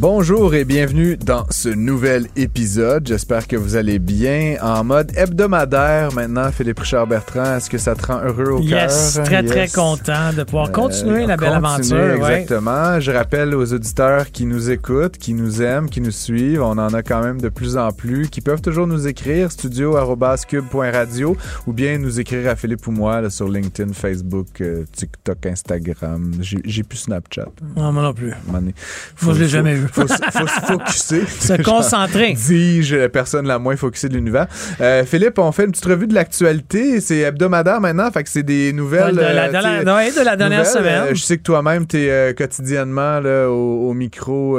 Bonjour et bienvenue dans ce nouvel épisode. J'espère que vous allez bien. En mode hebdomadaire maintenant, Philippe Richard Bertrand, est-ce que ça te rend heureux au cœur? Yes, très très content de pouvoir Euh, continuer la belle continuer, aventure. ouais. Exactement. Je rappelle aux auditeurs qui nous écoutent, qui nous aiment, qui nous suivent, on en a quand même de plus en plus, qui peuvent toujours nous écrire studio@cube.radio ou bien nous écrire à Philippe ou moi là, sur LinkedIn, Facebook, euh, TikTok, Instagram. J'ai plus Snapchat. Non, moi non plus. Moi, je l'ai jamais vu. Faut, se- faut se focusser. Se concentrer. Dis-je, la personne la moins focusée de l'univers. Euh, Philippe, on fait une petite revue de l'actualité. C'est hebdomadaire maintenant, fait que c'est des nouvelles. de, la, euh, de la- de dernière semaine. Euh, je sais que toi-même, tu es quotidiennement là, au, au micro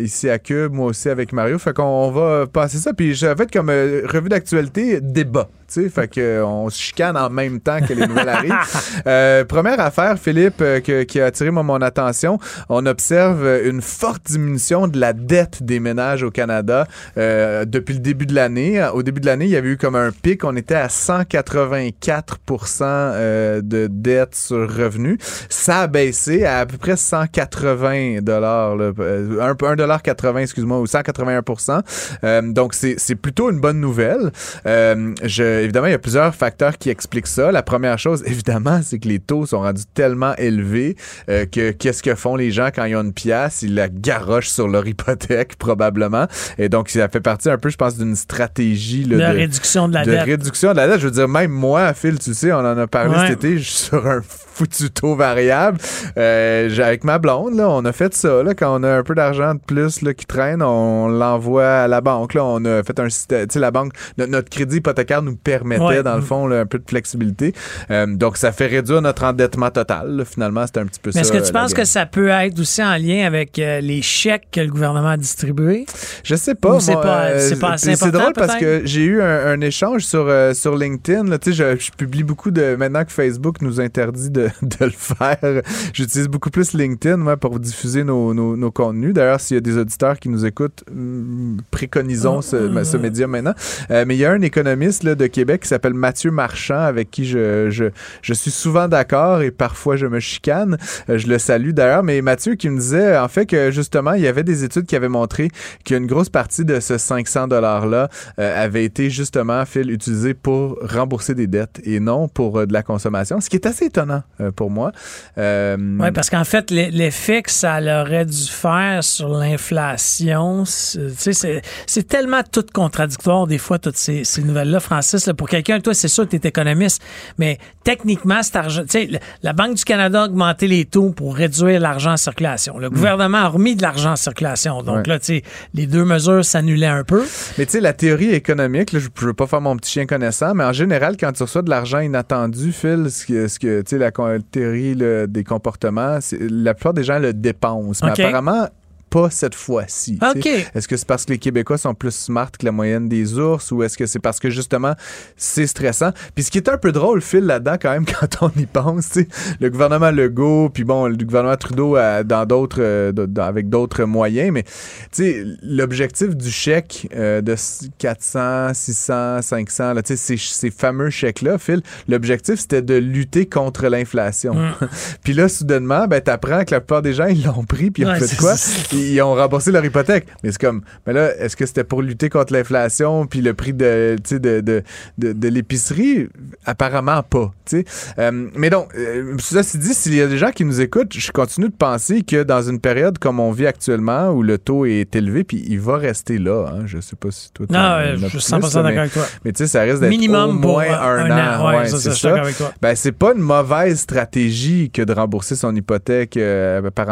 ici à Cube, moi aussi avec Mario. Fait qu'on on va passer ça. Puis j'ai fait comme euh, revue d'actualité, débat. Tu sais. Fait que, euh, on se chicane en même temps que les nouvelles arrivent. Euh, première affaire, Philippe, euh, que- qui a attiré moi, mon attention, on observe euh, une forte diminution de la dette des ménages au Canada euh, depuis le début de l'année. Au début de l'année, il y avait eu comme un pic. On était à 184% euh, de dette sur revenu. Ça a baissé à à peu près 180 dollars, 1,80 excuse-moi, ou 181% Euh, Donc, c'est c'est plutôt une bonne nouvelle. Euh, je, évidemment, il y a plusieurs facteurs qui expliquent ça. La première chose, évidemment, c'est que les taux sont rendus tellement élevés euh, que qu'est-ce que font les gens quand ils ont une pièce? Ils la garochent sur leur hypothèque, probablement. Et donc, ça fait partie un peu, je pense, d'une stratégie là, de, de, réduction de la de dette. réduction de la dette. Je veux dire, même moi, Phil, tu sais, on en a parlé Ouais. cet été, je suis sur un foutu taux variable. Euh, avec ma blonde, là, on a fait ça. Là, quand on a un peu d'argent de plus là, qui traîne, on l'envoie à la banque. Là, on a fait un système. Tu sais, la banque, notre, notre crédit hypothécaire nous permettait, Ouais. dans le fond, là, un peu de flexibilité. Euh, donc, ça fait réduire notre endettement total. là. Finalement, c'est un petit peu Mais ça. est-ce que tu penses game. que ça peut être aussi en lien avec euh, les chèques que le gouvernement a distribués? Je sais pas. Ou c'est moi, pas- euh, c'est pas assez C'est drôle parce que j'ai eu un, un échange sur, sur LinkedIn. Là, je, je publie beaucoup de. Maintenant que Facebook nous interdit de, de le faire, j'utilise beaucoup plus LinkedIn moi, pour diffuser nos, nos, nos contenus. D'ailleurs, s'il y a des auditeurs qui nous écoutent, hum, préconisons ce, ce média maintenant. Euh, mais il y a un économiste là, de Québec qui s'appelle Mathieu Marchand, avec qui je, je, je suis souvent d'accord et parfois je me chicane. Euh, je le salue d'ailleurs. Mais Mathieu qui me disait en fait que justement, il y avait des études qui avaient montré qu'une grosse partie de ce 500 $-là euh, avait été justement, Phil, utilisé pour rembourser des dettes et non pour euh, de la consommation, ce qui est assez étonnant pour moi. Oui, parce qu'en fait, l'e- l'effet que ça aurait dû faire sur l'inflation, c'est tellement tout contradictoire, des fois, toutes ces, ces nouvelles-là, Francis. Pour quelqu'un, toi, c'est sûr que tu es économiste, mais techniquement, cet argent, la Banque du Canada a augmenté les taux pour réduire l'argent en circulation. Le gouvernement a remis de l'argent en circulation. Donc Ouais. là, tu sais, les deux mesures s'annulaient un peu. Mais tu sais, la théorie économique, là, je ne veux pas faire mon petit chien connaissant, mais en général, quand tu reçois de l'argent inattendu, Phil, ce que, ce que tu sais, la théorie des comportements, la plupart des gens le dépensent. Mais apparemment, pas cette fois-ci. Est-ce que c'est parce que les Québécois sont plus smart que la moyenne des ours ou est-ce que c'est parce que justement c'est stressant? Puis ce qui est un peu drôle, Phil, là-dedans, quand même, quand on y pense, tu sais, le gouvernement Legault, puis bon, le gouvernement Trudeau euh, dans d'autres, euh, avec d'autres moyens, mais tu sais, l'objectif du chèque euh, de 400, 600, 500, là, tu sais, ces, ces fameux chèques-là, Phil, l'objectif c'était de lutter contre l'inflation. Mm. puis là, soudainement, ben, t'apprends que la plupart des gens, ils l'ont pris, puis ils ont Ouais, fait quoi? Ils ont remboursé leur hypothèque. Mais c'est comme, mais là, est-ce que c'était pour lutter contre l'inflation puis le prix de, de, de, de, de l'épicerie? Apparemment pas. Euh, mais donc, euh, ceci dit, s'il y a des gens qui nous écoutent, je continue de penser que dans une période comme on vit actuellement, où le taux est élevé, puis il va rester là. Hein, je sais pas si toi, Non, je suis optimiste, 100% mais- d'accord avec toi. Mais tu sais, ça risque d'être au Minimum pour moins un, an. Ouais, Ouais, c'est ça, avec toi. Ben, c'est pas une mauvaise stratégie que de rembourser son hypothèque euh, par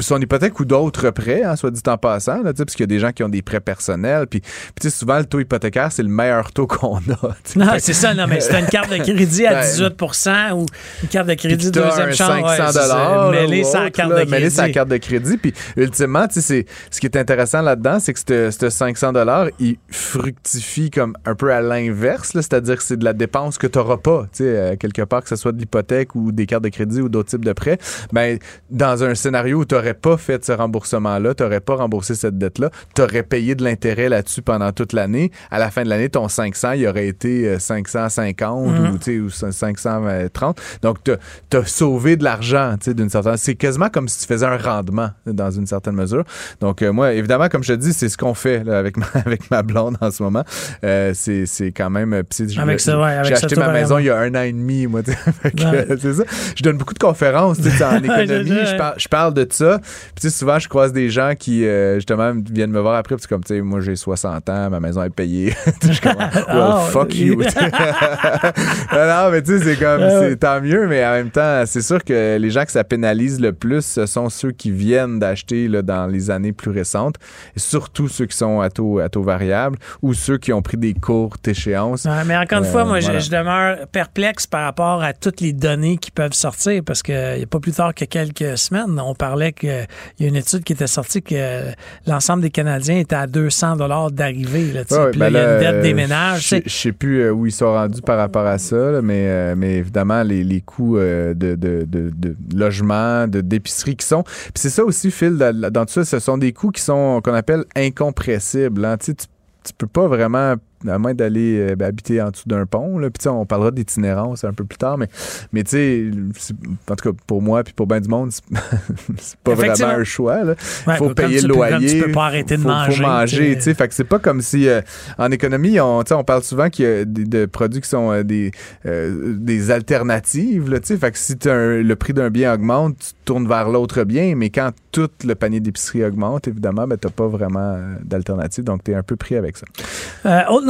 son hypothèque ou d'autres prêts hein, soit dit en passant, là, parce qu'il y a des gens qui ont des prêts personnels. Puis, puis souvent, le taux hypothécaire, c'est le meilleur taux qu'on a. Non, c'est ça. Non, mais c'est une carte de crédit à 18% ben, ou une carte de crédit de deuxième chance. 500 dollars. mêlé sans carte de crédit. Mêlé sans carte de crédit. Puis, ultimement, ce qui est intéressant là-dedans, c'est que ce 500 dollars, il fructifie comme un peu à l'inverse, c'est-à-dire que c'est de la dépense que tu n'auras pas, euh, quelque part, que ce soit de l'hypothèque ou des cartes de crédit ou d'autres types de prêts. Ben, dans un scénario où tu n'aurais pas fait ce remboursement-là, tu n'aurais pas remboursé cette dette-là, tu aurais payé de l'intérêt là-dessus pendant toute l'année. À la fin de l'année, ton 500, il aurait été 550 euh, mhm. ou, 530. Donc, tu as, sauvé de l'argent, d'une certaine C'est quasiment comme si tu faisais un rendement dans une certaine mesure. Donc, euh, moi, évidemment, comme je te dis, c'est ce qu'on fait avec, ma, avec ma blonde en ce moment. Euh, c'est quand même. J'ai acheté ma maison il y a un an et demi, moi. c'est ça. Je donne beaucoup de conférences en économie. je, parle de ça. Puis souvent, je croise des gens qui, justement, viennent me voir après. Puis comme, tu sais, moi, j'ai 60 ans, ma maison est payée. je suis comme, well, oh, fuck you. non, mais tu sais, c'est comme, c'est tant mieux, mais en même temps, c'est sûr que les gens que ça pénalise le plus, ce sont ceux qui viennent d'acheter dans les années plus récentes, et surtout ceux qui sont à taux, à taux variable ou ceux qui ont pris des courtes échéances. mais encore une fois, euh, moi, je, demeure perplexe par rapport à toutes les données qui peuvent sortir parce qu'il n'y a pas plus tard que quelques semaines, on parlait qu'il y a une étude qui était sortie que l'ensemble des Canadiens étaient à 200 dollars d'arrivée. Là, puis là, il y a une dette des ménages. Je sais plus euh, où ils sont rendus par rapport à ça, mais, euh, mais évidemment, les, les coûts de, de, de, de, logement, d'épicerie qui sont. Puis c'est ça aussi, Phil, dans, tout ça, ce sont des coûts qui sont qu'on appelle incompressibles. Hein. Tu, tu peux pas vraiment à moins d'aller euh, ben, habiter en dessous d'un pont. Là. Puis on parlera d'itinérance un peu plus tard, mais, mais tu sais, en tout cas pour moi puis pour bien du monde, c'est pas vraiment un choix. Il faut payer le loyer. Tu peux pas arrêter de manger. Faut manger, tu sais. Fait que c'est pas comme si euh, en économie, on, on parle souvent qu'il y a des produits qui sont euh, des, des alternatives. Là, fait que si le prix d'un bien augmente, tu tournes vers l'autre bien, mais quand tout le panier d'épicerie augmente, évidemment, ben, tu n'as pas vraiment d'alternative, donc tu es un peu pris avec ça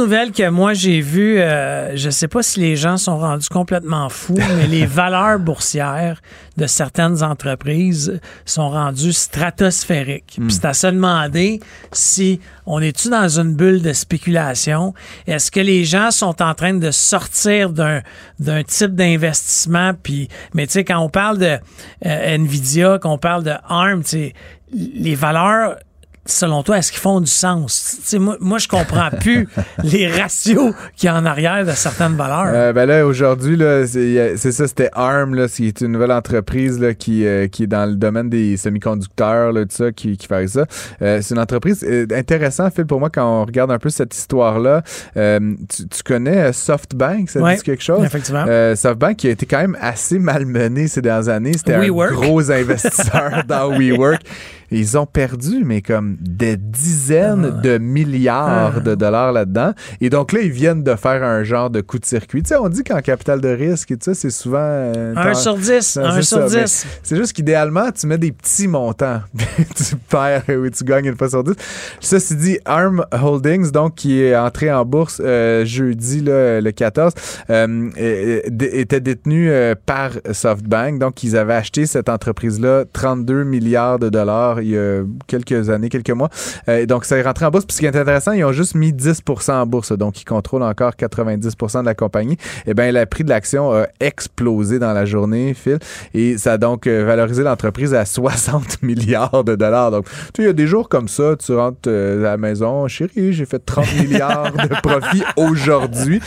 nouvelle que moi j'ai vue, euh, je sais pas si les gens sont rendus complètement fous, mais les valeurs boursières de certaines entreprises sont rendues stratosphériques. Hmm. Puis c'est à se demander si on est-tu dans une bulle de spéculation? Est-ce que les gens sont en train de sortir d'un, d'un type d'investissement? Puis, mais tu sais, quand on parle de euh, Nvidia, qu'on parle de ARM, tu sais, les valeurs selon toi, est-ce qu'ils font du sens? moi, moi, je comprends plus les ratios qu'il y a en arrière de certaines valeurs. Euh, ben là, aujourd'hui, c'est ça, c'était ARM, c'est une nouvelle entreprise là, qui, euh, qui est dans le domaine des semi-conducteurs, tout ça, qui, qui fait ça. Euh, c'est une entreprise intéressante, Phil, pour moi, quand on regarde un peu cette histoire-là. Tu, tu, connais SoftBank, ça dit quelque chose? Effectivement. SoftBank qui a été quand même assez malmené ces dernières années. C'était un gros investisseur dans WeWork. Ils ont perdu, mais comme des dizaines ah. de milliards ah. de dollars là-dedans. Et donc là, ils viennent de faire un genre de coup de circuit. Tu sais, on dit qu'en capital de risque, et tout ça, c'est souvent... Euh, un sur dix, un sur dix. C'est juste qu'idéalement, tu mets des petits montants. tu perds ou tu gagnes une fois sur dix. Ceci dit, ARM Holdings, donc, qui est entré en bourse euh, jeudi, là, le 14, euh, était détenu par SoftBank. Donc, ils avaient acheté cette entreprise-là 32 milliards de dollars il y a quelques années, quelques mois. Euh, donc, ça est rentré en bourse. Puis ce qui est intéressant, ils ont juste mis 10% en bourse. Donc, ils contrôlent encore 90% de la compagnie. Eh bien, le prix de l'action a explosé dans la journée, Phil. Et ça a donc euh, valorisé l'entreprise à 60 milliards de dollars. Donc, tu sais, il y a des jours comme ça, tu rentres euh, à la maison, chérie, j'ai fait 30 milliards de profit aujourd'hui.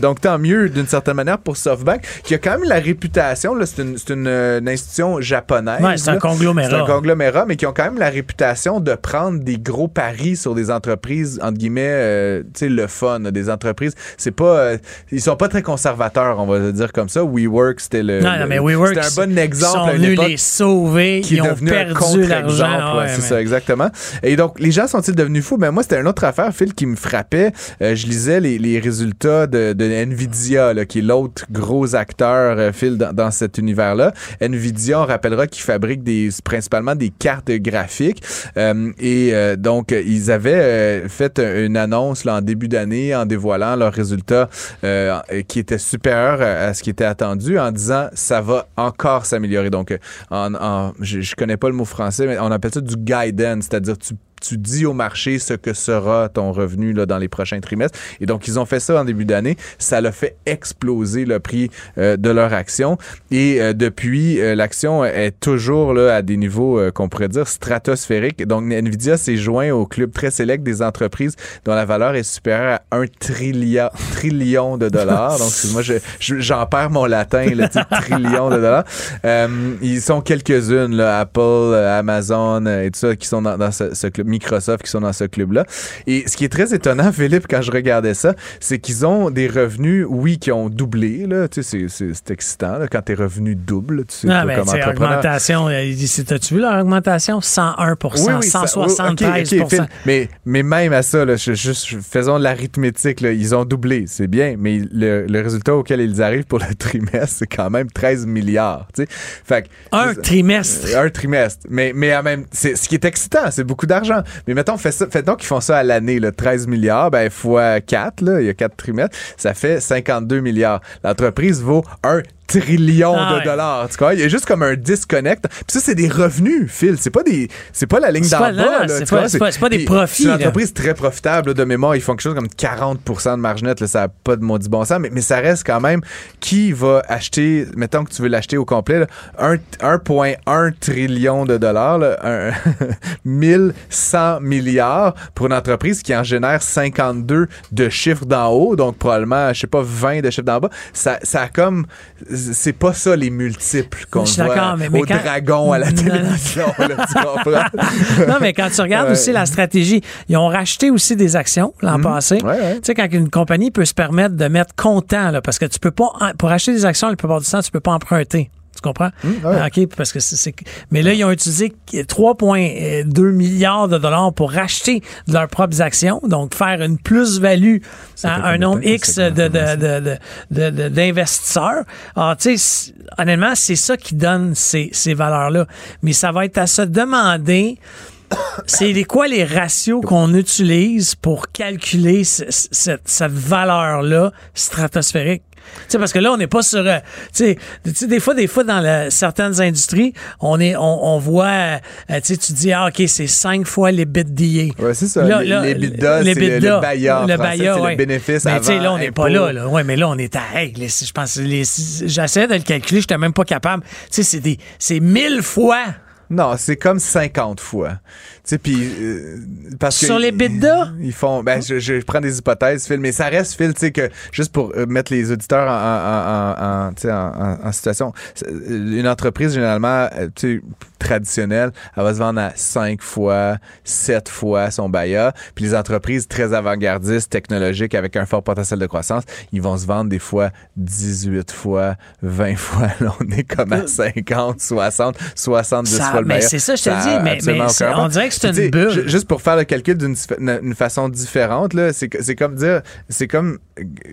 donc, tant mieux d'une certaine manière pour SoftBank, qui a quand même la réputation, c'est une, une, institution japonaise. Ouais, c'est un conglomérat. C'est un conglomérat, mais qui ont quand même la réputation de prendre des gros paris sur des entreprises, entre guillemets, euh, tu sais, le fun, des entreprises. C'est pas. Euh, ils sont pas très conservateurs, on va le dire comme ça. WeWork, c'était le. Non, non, mais WeWork. C'était un bon exemple. Ils sont venus les sauver. Qui ils ont perdu l'argent. Ouais, c'est ça, exactement. Et donc, les gens sont-ils devenus fous? Ben, moi, c'était une autre affaire, Phil, qui me frappait. Euh, je lisais les, les résultats de, de Nvidia, là, qui est l'autre gros acteur, Phil, dans, dans cet univers-là. Nvidia, on rappellera qu'ils fabrique des, principalement des cartes graphique. Euh, et euh, donc, ils avaient fait une annonce en début d'année en dévoilant leurs résultats qui étaient supérieurs à ce qui était attendu en disant ça va encore s'améliorer. Donc, en, je, je connais pas le mot français, mais on appelle ça du guidance, c'est-à-dire tu tu dis au marché ce que sera ton revenu là, dans les prochains trimestres. Et donc, ils ont fait ça en début d'année. Ça l'a fait exploser le prix euh, de leur action. Et euh, depuis, euh, l'action est toujours là, à des niveaux qu'on pourrait dire stratosphériques. Donc, Nvidia s'est joint au club très sélect des entreprises dont la valeur est supérieure à un trillion, trillion de dollars. Donc, moi, j'en perds mon latin, le trillion de dollars. ils sont quelques-unes, Apple, Amazon et tout ça, qui sont dans, ce club Microsoft qui sont dans ce club-là. Et ce qui est très étonnant, Philippe, quand je regardais ça, c'est qu'ils ont des revenus, oui, qui ont doublé. Là. Tu sais, c'est excitant là, quand tes revenus doublent. Tu sais, ah, ben, c'est augmentation. Euh, as-tu vu leur augmentation? 101 oui, 173 mais, mais même à ça, là, juste, faisons de l'arithmétique. Ils ont doublé, c'est bien, mais le, résultat auquel ils arrivent pour le trimestre, c'est quand même 13 milliards. Tu sais. fait, un trimestre. Un trimestre. Mais, mais même, ce qui est excitant, c'est beaucoup d'argent. Mais mettons, fait, ça, donc qu'ils font ça à l'année, 13 milliards, ben fois 4, là, il y a 4 trimestres, ça fait 52 milliards. L'entreprise vaut un trillions ah de dollars. Tu vois, il y a juste comme un disconnect. Puis ça, c'est des revenus, Phil. C'est pas des, c'est pas la ligne d'en bas. C'est pas, pas, des profits. C'est une entreprise très profitable de mémoire. Ils font quelque chose comme 40% de marge nette. Là, ça n'a pas de maudit bon sens, mais, mais ça reste quand même qui va acheter, mettons que tu veux l'acheter au complet, 1,1 trillion de dollars, là, 1100 milliards pour une entreprise qui en génère 52 de chiffres d'en haut, donc probablement, je sais pas, 20 de chiffres d'en bas. Ça, ça a comme c'est pas ça les multiples qu'on voit mais, au dragon à la télévision. non, mais quand tu regardes aussi la stratégie, ils ont racheté aussi des actions l'an mhm. passé. Tu sais, quand une compagnie peut se permettre de mettre comptant, là, parce que tu peux pas, pour acheter des actions, la plupart du temps, tu peux pas emprunter. Comprends? Mmh, OK, parce que c'est. Mais là, ils ont utilisé 3,2 milliards de dollars pour racheter leurs propres actions, donc faire une plus-value à un nombre X d'investisseurs. Alors, tu sais, honnêtement, c'est ça qui donne ces, ces valeurs-là. Mais ça va être à se demander c'est quoi les ratios qu'on utilise pour calculer cette, cette valeur-là stratosphérique? Sais, parce que là, on n'est pas sur. Euh, tu sais, des fois, des fois, dans certaines industries, on est, on, voit. Euh, tu dis, ah, OK, c'est cinq fois les d'IA. Oui, c'est ça. les, bidas, c'est le, le bailleur. Le bailleur, le bénéfice Mais tu sais, là, on n'est pas là, là. Ouais, mais là, on est à. Hey, je pense. J'essaie de le calculer, je n'étais même pas capable. Tu sais. C'est mille fois non, c'est comme 50 fois. Tu sais, puis euh, parce sur les bidas, ils font. Ben, je, je, prends des hypothèses, Phil, mais ça reste, Phil, tu sais que juste pour euh, mettre les auditeurs en, en, en, en, situation, une entreprise généralement, euh, tu sais traditionnelle, elle va se vendre à 5 fois, 7 fois son BAYA. Puis les entreprises très avant-gardistes, technologiques, avec un fort potentiel de croissance, ils vont se vendre des fois 18 fois, 20 fois. Là, on est comme à 50, 60, 70 fois le Mais c'est ça, je te dis. Mais, mais on dirait que c'est une bulle. Juste pour faire le calcul d'une façon différente, là, c'est, c'est comme dire, c'est comme,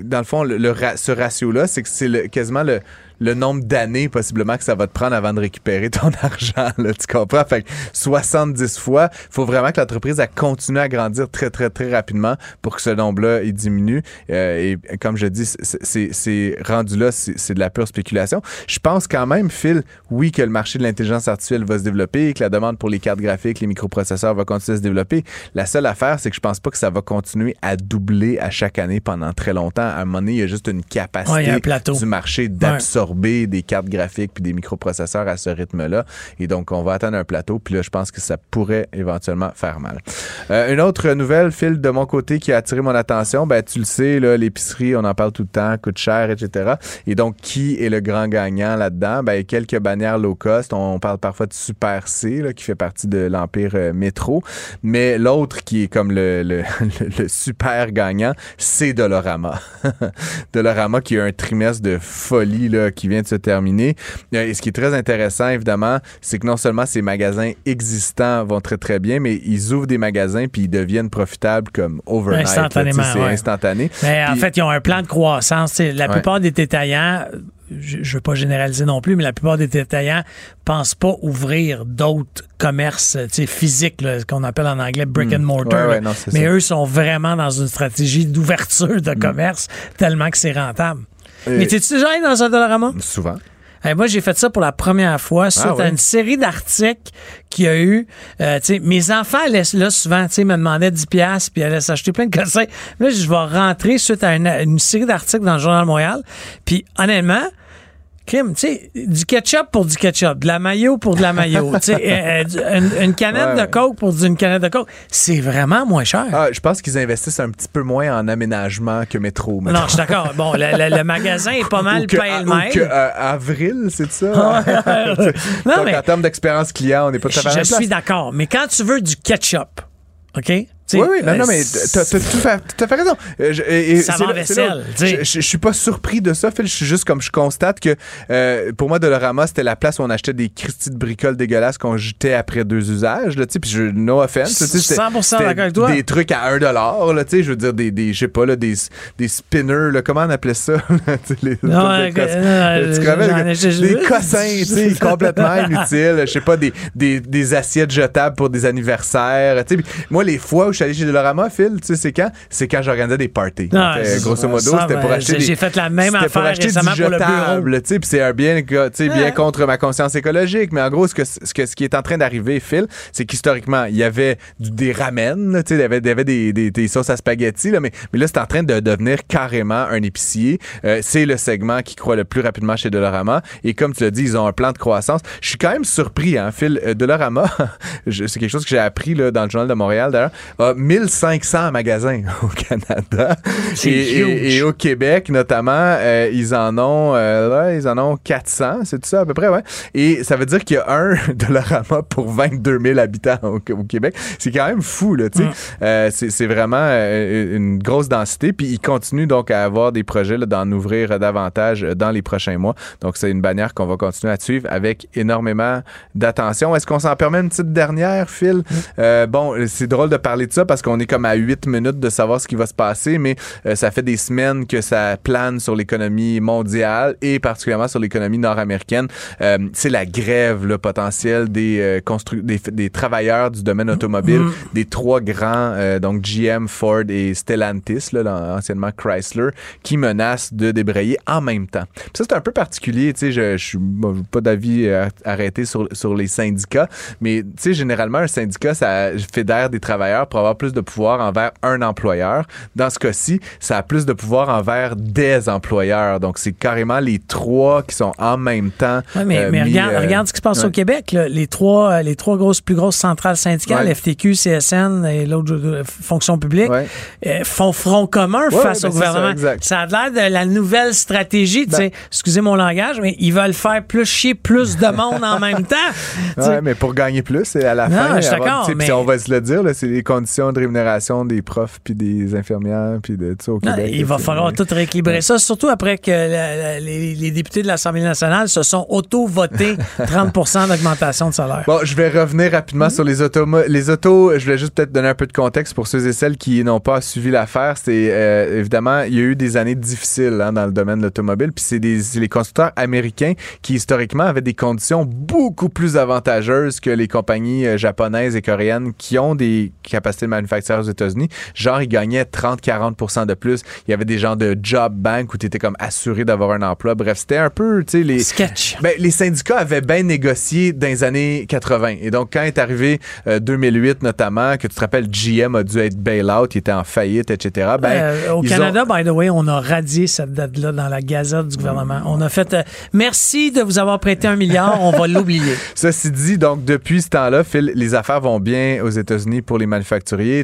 dans le fond, le, ce ratio-là, c'est que c'est quasiment le le nombre d'années possiblement que ça va te prendre avant de récupérer ton argent. Là, tu comprends? Fait que 70 fois, il faut vraiment que l'entreprise a continue à grandir très, très, très rapidement pour que ce nombre-là il diminue. Euh, et comme je dis, c'est rendu là, c'est de la pure spéculation. Je pense quand même, Phil, oui, que le marché de l'intelligence artificielle va se développer, que la demande pour les cartes graphiques, les microprocesseurs va continuer à se développer. La seule affaire, c'est que je pense pas que ça va continuer à doubler à chaque année pendant très longtemps. À un moment donné, il y a juste une capacité du marché d'absorber des cartes graphiques puis des microprocesseurs à ce rythme-là. Et donc, on va atteindre un plateau. Puis là, je pense que ça pourrait éventuellement faire mal. Euh, une autre nouvelle, Phil, de mon côté, qui a attiré mon attention, ben, tu le sais, l'épicerie, on en parle tout le temps, coûte cher, etc. Et donc, qui est le grand gagnant là-dedans? Ben, quelques bannières low cost. On parle parfois de Super C, là, qui fait partie de l'empire euh, métro. Mais l'autre qui est comme le, le, le super gagnant, c'est Dolorama. Dolorama qui a un trimestre de folie, là, qui vient de se terminer. Euh, et ce qui est très intéressant, évidemment, c'est que non seulement ces magasins existants vont très, très bien, mais ils ouvrent des magasins puis ils deviennent profitables comme overnight. Instantanément. C'est instantané. Mais en fait, ils ont un plan de croissance. La plupart des détaillants je ne veux pas généraliser non plus, mais la plupart des détaillants pensent pas ouvrir d'autres commerces physiques, qu'on appelle en anglais brick and Hmm. mortar. mais eux sont vraiment dans une stratégie d'ouverture de commerce tellement que c'est rentable. Mais t'es-tu déjà allé dans un Dollarama? Souvent. Hey, moi, j'ai fait ça pour la première fois suite Ah, ouais? à une série d'articles qu'il y a eu. Euh, mes enfants allaient là souvent, me demandaient 10 pièces puis allaient s'acheter plein de cossins. Là, je vais rentrer suite à une, une série d'articles dans le Journal Montréal. Puis, honnêtement, Kim, tu sais, du ketchup pour du ketchup, de la mayo pour de la mayo, tu sais, euh, euh, une, une canette Ouais. de coke pour une canette de coke, c'est vraiment moins cher. Ah, je pense qu'ils investissent un petit peu moins en aménagement que métro. mettons. non, je suis d'accord. Bon, le, le- le magasin est pas mal ou pêle-mêle. que, euh, avril, c'est ça? Non, Donc, mais- en termes d'expérience client, on n'est pas tout à fait Je même suis d'accord. Mais quand tu veux du ketchup, OK? Tu sais, Oui, oui, non, euh, non, mais t'as tout fait, à fait raison. Euh, je- et- Ça va vaisselle. Je, suis pas surpris de ça, Phil. Je suis juste comme je constate que euh, pour moi, Dolorama, c'était la place où on achetait des Christy de bricoles dégueulasses qu'on jetait après deux usages. Là, puis je, no offense. tu sais, c'était- 100% c'était d'accord avec toi. Des trucs à 1 là, je veux dire, des, des je sais pas, là, des, des spinners, là, comment on appelait ça? Les- Non, les euh, cos- euh, tu Des cossins, tu sais, complètement inutiles. Je sais pas, des, des, des assiettes jetables pour des anniversaires. Tu sais, puis moi, les fois où je suis allé chez Dolorama, Phil, tu sais, c'est quand? C'est quand j'organisais des parties. Fait, c'est- grosso modo, c'était pour acheter j'ai- fait la même c'était pour affaire acheter du récemment pour le bureau. jetable, tu sais, c'est un bien, bien Ouais. contre ma conscience écologique. Mais en gros, ce, que, ce, que- ce qui est en train d'arriver, Phil, c'est qu'historiquement, il y avait du- des ramen, tu sais, il y avait, il y avait des, des, des sauces à spaghetti, là, mais, mais là, c'est en train de devenir carrément un épicier. Euh, c'est le segment qui croît le plus rapidement chez Dolorama. Et comme tu l'as dit, ils ont un plan de croissance. Je suis quand même surpris, hein, Phil. Euh, Dolorama, c'est quelque chose que j'ai appris là, dans le Journal de Montréal, d'ailleurs, a 1500 magasins au Canada. Et, et- et au Québec, notamment, euh, ils en ont euh, là, ils en ont 400, c'est tout ça à peu près, ouais. Et ça veut dire qu'il y a un Dollarama pour 22 000 habitants au, au Québec. C'est quand même fou, là, tu sais. Euh, c'est vraiment une grosse densité. Puis ils continuent donc à avoir des projets d'en ouvrir davantage dans les prochains mois. Donc c'est une bannière qu'on va continuer à suivre avec énormément d'attention. Est-ce qu'on s'en permet une petite dernière, Phil? Euh, bon, c'est drôle de parler de ça parce qu'on est comme à 8 minutes de savoir ce qui va se passer, mais euh, ça fait des semaines que ça plane sur l'économie mondiale et particulièrement sur l'économie nord-américaine. Euh, c'est la grève là, potentielle des, euh, constru- des, des travailleurs du domaine automobile, des trois grands, euh, donc GM, Ford et Stellantis, là, anciennement Chrysler, qui menacent de débrayer en même temps. Puis ça, c'est un peu particulier, tu sais, je, je suis bon, pas d'avis euh, arrêté sur, sur les syndicats, mais tu sais, généralement, un syndicat, ça fédère des travailleurs pour avoir plus de pouvoir envers un employeur. Dans ce cas-ci, ça a plus de pouvoir envers des employeurs. Donc, c'est carrément les trois qui sont en même temps. Ouais, mais, euh, mais mis, regarde, euh, regarde ce qui se passe ouais. au Québec. là. Les trois, euh, les trois grosses, plus grosses centrales syndicales, Ouais. FTQ, CSN et l'autre fonction publique, euh, font front commun face au ben, ça, gouvernement. exact. Ça, a l'air de la nouvelle stratégie. Ben- excusez mon langage, mais ils veulent faire plus chier plus de monde en même temps. Mais pour gagner plus, c'est à la Non, fin. je avoir- mais- on va se le dire, c'est les conditions de rémunération des profs puis des infirmières puis de tout Non, il va falloir tout rééquilibrer ça, surtout après que la- la- les, les députés de l'Assemblée nationale se sont auto-votés 30% d'augmentation de salaire. Bon, je vais revenir rapidement sur les autos. Les autos, je voulais juste peut-être donner un peu de contexte pour ceux et celles qui n'ont pas suivi l'affaire. C'est euh, évidemment, il y a eu des années difficiles hein, dans le domaine de l'automobile. Puis c'est des c'est les constructeurs américains qui historiquement avaient des conditions beaucoup plus avantageuses que les compagnies euh, japonaises et coréennes qui ont des capacités de manufacture aux États-Unis. Genre, ils gagnaient 30-40% de plus. Il y avait des gens de job bank où tu étais comme assuré d'avoir un emploi. Bref, c'était un peu, tu sais, les Sketch. ben, les syndicats avaient bien négocié dans les années 80. Et donc, quand est arrivé euh, 2008 notamment, que tu te rappelles, GM a dû être bail-out, il était en faillite, etc. Ben, Euh, au Canada, by the way, on a radié cette date-là dans la Gazette du gouvernement. On a fait euh, merci de vous avoir prêté un milliard, on va l'oublier. Ceci dit, donc, depuis ce temps-là, Phil, les affaires vont bien aux États-Unis pour les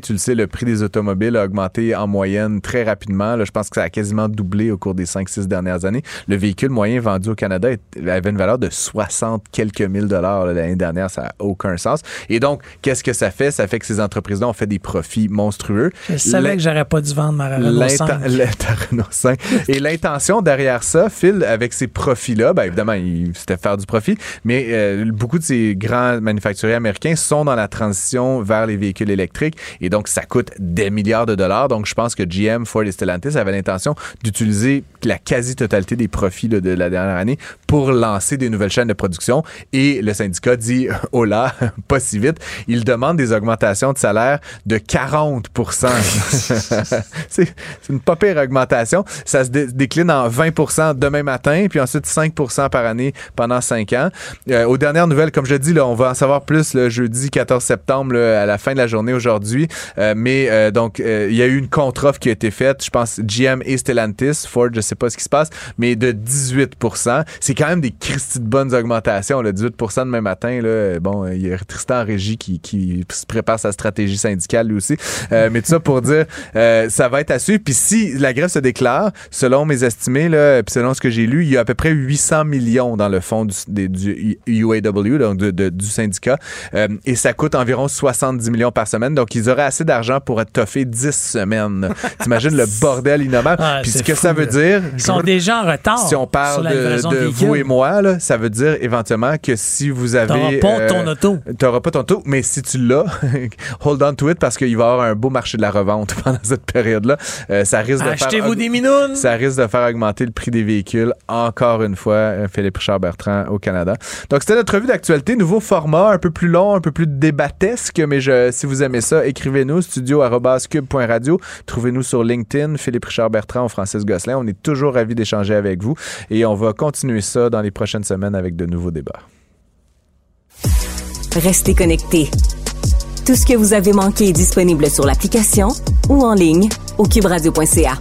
Tu le sais, le prix des automobiles a augmenté en moyenne très rapidement. Là, je pense que ça a quasiment doublé au cours des 5-6 dernières années. Le véhicule moyen vendu au Canada avait une valeur de 60 quelques mille dollars l'année dernière. Ça n'a aucun sens. Et donc, qu'est-ce que ça fait? Ça fait que ces entreprises-là ont fait des profits monstrueux. Je savais que j'aurais pas dû vendre ma Renault L'inten- 5. le- ta Renault 5. Et l'intention derrière ça, Phil, avec ces profits-là, ben évidemment, c'était faire du profit, mais euh, beaucoup de ces grands manufacturiers américains sont dans la transition vers les véhicules électriques. Et donc ça coûte des milliards de dollars. Donc je pense que GM, Ford et Stellantis avaient l'intention d'utiliser la quasi-totalité des profits de la dernière année pour lancer des nouvelles chaînes de production. Et le syndicat dit, oh là, pas si vite. Il demande des augmentations de salaire de 40% C'est une pas pire augmentation. Ça se décline en 20% demain matin, puis ensuite 5% par année pendant 5 ans. Euh, aux dernières nouvelles, comme je dis, on va en savoir plus le jeudi 14 septembre à la fin de la journée aujourd'hui. Euh, mais euh, donc, il y a eu une contre-offre qui a été faite. Je pense GM et Stellantis, Ford, je sais pas ce qui se passe, mais de 18 C'est quand même des Christy de bonnes augmentations. Le 18 demain matin, là, bon, il y a Tristan Régie qui, qui prépare sa stratégie syndicale lui aussi. Euh, mais tout ça pour dire, euh, ça va être à suivre. Puis si la grève se déclare, selon mes estimés, là, puis selon ce que j'ai lu, il y a à peu près 800 millions dans le fond du, du UAW, donc du syndicat, euh, et ça coûte environ 70 millions par semaine. Donc ils auraient assez d'argent pour être toffés 10 semaines. T'imagines le bordel innommable. Ah, puis ce que ça veut dire. Ils sont déjà en retard. Si on parle de, vous et moi, là, ça veut dire éventuellement que si vous avez. T'auras pas euh, ton auto. T'auras pas ton auto, mais si tu l'as, hold on to it parce qu'il va y avoir un beau marché de la revente pendant cette période-là. Euh, ça risque de Achetez-vous des minounes. Ça risque de faire augmenter le prix des véhicules encore une fois, euh, Philippe Richard Bertrand au Canada. Donc c'était notre revue d'actualité, nouveau format, un peu plus long, un peu plus débattesque, mais je, si vous aimez écrivez-nous studio@cube.radio. Trouvez-nous sur LinkedIn, Philippe Richard Bertrand ou Francis Gosselin. On est toujours ravis d'échanger avec vous et on va continuer ça dans les prochaines semaines avec de nouveaux débats. Restez connectés. Tout ce que vous avez manqué est disponible sur l'application ou en ligne au cuberadio.ca.